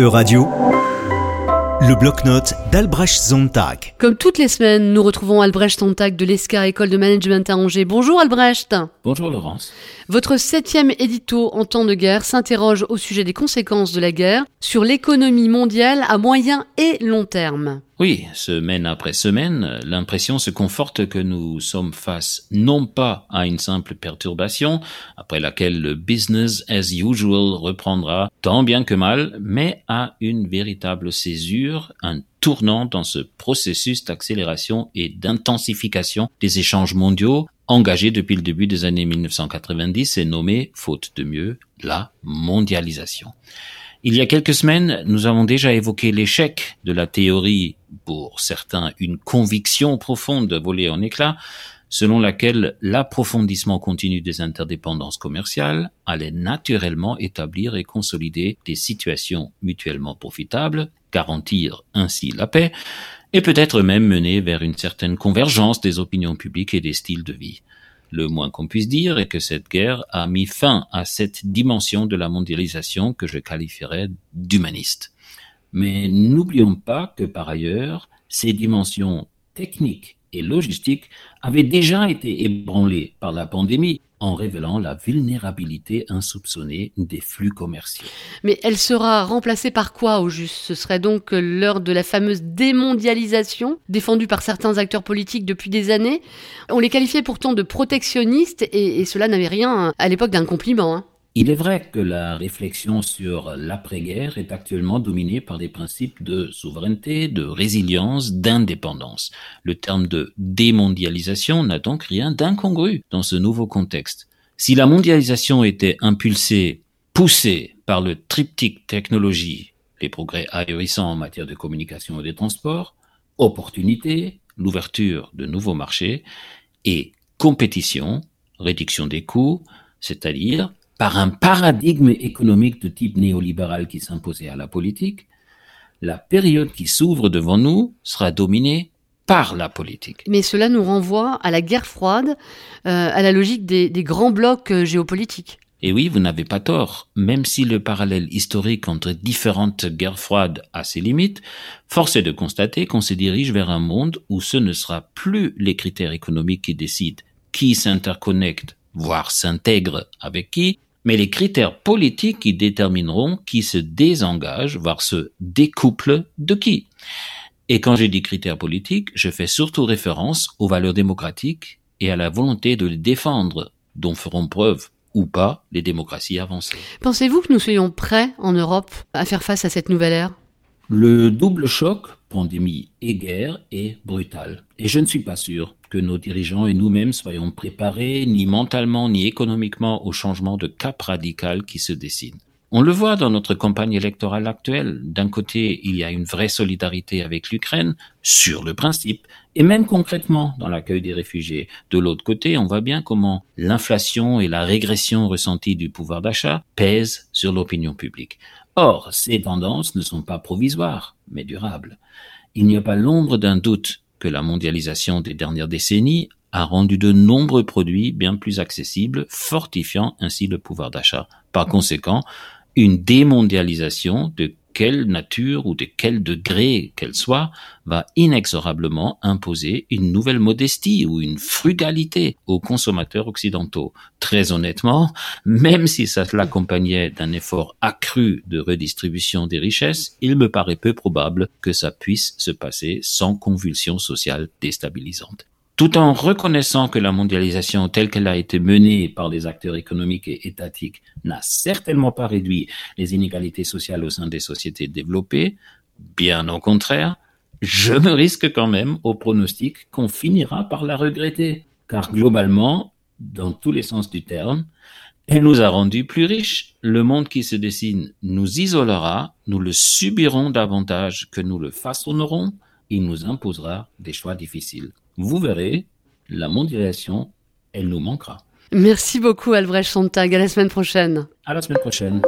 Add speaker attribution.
Speaker 1: E-Radio, le bloc-notes d'Albrecht Sontag.
Speaker 2: Comme toutes les semaines, nous retrouvons Albrecht Sontag de l'ESCA, École de Management à Angers. Bonjour Albrecht.
Speaker 3: Bonjour Laurence.
Speaker 2: Votre septième édito en temps de guerre s'interroge au sujet des conséquences de la guerre sur l'économie mondiale à moyen et long terme.
Speaker 3: Oui, semaine après semaine, l'impression se conforte que nous sommes face non pas à une simple perturbation, après laquelle le business as usual reprendra tant bien que mal, mais à une véritable césure, un tournant dans ce processus d'accélération et d'intensification des échanges mondiaux engagé depuis le début des années 1990 et nommé, faute de mieux, la mondialisation. Il y a quelques semaines, nous avons déjà évoqué l'échec de la théorie, pour certains une conviction profonde volée en éclats, selon laquelle l'approfondissement continu des interdépendances commerciales allait naturellement établir et consolider des situations mutuellement profitables, garantir ainsi la paix, et peut-être même mener vers une certaine convergence des opinions publiques et des styles de vie. Le moins qu'on puisse dire est que cette guerre a mis fin à cette dimension de la mondialisation que je qualifierais d'humaniste. Mais n'oublions pas que par ailleurs, ces dimensions techniques et logistiques avaient déjà été ébranlées par la pandémie en révélant la vulnérabilité insoupçonnée des flux commerciaux.
Speaker 2: Mais elle sera remplacée par quoi au juste? Ce serait donc l'heure de la fameuse démondialisation défendue par certains acteurs politiques depuis des années. On les qualifiait pourtant de protectionnistes et, cela n'avait rien à l'époque d'un compliment. Hein.
Speaker 3: Il est vrai que la réflexion sur l'après-guerre est actuellement dominée par des principes de souveraineté, de résilience, d'indépendance. Le terme de démondialisation n'a donc rien d'incongru dans ce nouveau contexte. Si la mondialisation était impulsée, poussée par le triptyque technologie, les progrès ahurissants en matière de communication et de transport, opportunité, l'ouverture de nouveaux marchés, et compétition, réduction des coûts, c'est-à-dire par un paradigme économique de type néolibéral qui s'imposait à la politique, la période qui s'ouvre devant nous sera dominée par la politique.
Speaker 2: Mais cela nous renvoie à la guerre froide, euh, à la logique des, grands blocs euh, géopolitiques.
Speaker 3: Et oui, vous n'avez pas tort. Même si le parallèle historique entre différentes guerres froides a ses limites, force est de constater qu'on se dirige vers un monde où ce ne sera plus les critères économiques qui décident qui s'interconnecte, voire s'intègre avec qui, mais les critères politiques qui détermineront qui se désengage, voire se découple de qui. Et quand je dis critères politiques, je fais surtout référence aux valeurs démocratiques et à la volonté de les défendre, dont feront preuve ou pas les démocraties avancées.
Speaker 2: Pensez-vous que nous soyons prêts en Europe à faire face à cette nouvelle ère?
Speaker 3: Le double choc, pandémie et guerre, est brutal. Et je ne suis pas sûr que nos dirigeants et nous-mêmes soyons préparés, ni mentalement ni économiquement, au changement de cap radical qui se dessine. On le voit dans notre campagne électorale actuelle. D'un côté, il y a une vraie solidarité avec l'Ukraine, sur le principe, et même concrètement dans l'accueil des réfugiés. De l'autre côté, on voit bien comment l'inflation et la régression ressentie du pouvoir d'achat pèsent sur l'opinion publique. Or, ces tendances ne sont pas provisoires, mais durables. Il n'y a pas l'ombre d'un doute que la mondialisation des dernières décennies a rendu de nombreux produits bien plus accessibles, fortifiant ainsi le pouvoir d'achat. Par conséquent, une démondialisation de quelle nature ou de quel degré qu'elle soit va inexorablement imposer une nouvelle modestie ou une frugalité aux consommateurs occidentaux. Très honnêtement, même si ça l'accompagnait d'un effort accru de redistribution des richesses, il me paraît peu probable que ça puisse se passer sans convulsions sociales déstabilisantes tout en reconnaissant que la mondialisation telle qu'elle a été menée par les acteurs économiques et étatiques n'a certainement pas réduit les inégalités sociales au sein des sociétés développées, bien au contraire, je me risque quand même au pronostic qu'on finira par la regretter, car globalement, dans tous les sens du terme, elle nous a rendus plus riches. Le monde qui se dessine nous isolera, nous le subirons davantage que nous le façonnerons, il nous imposera des choix difficiles vous verrez, la mondialisation, elle nous manquera.
Speaker 2: Merci beaucoup Albrecht Sontag. À la semaine prochaine.
Speaker 3: À la semaine prochaine.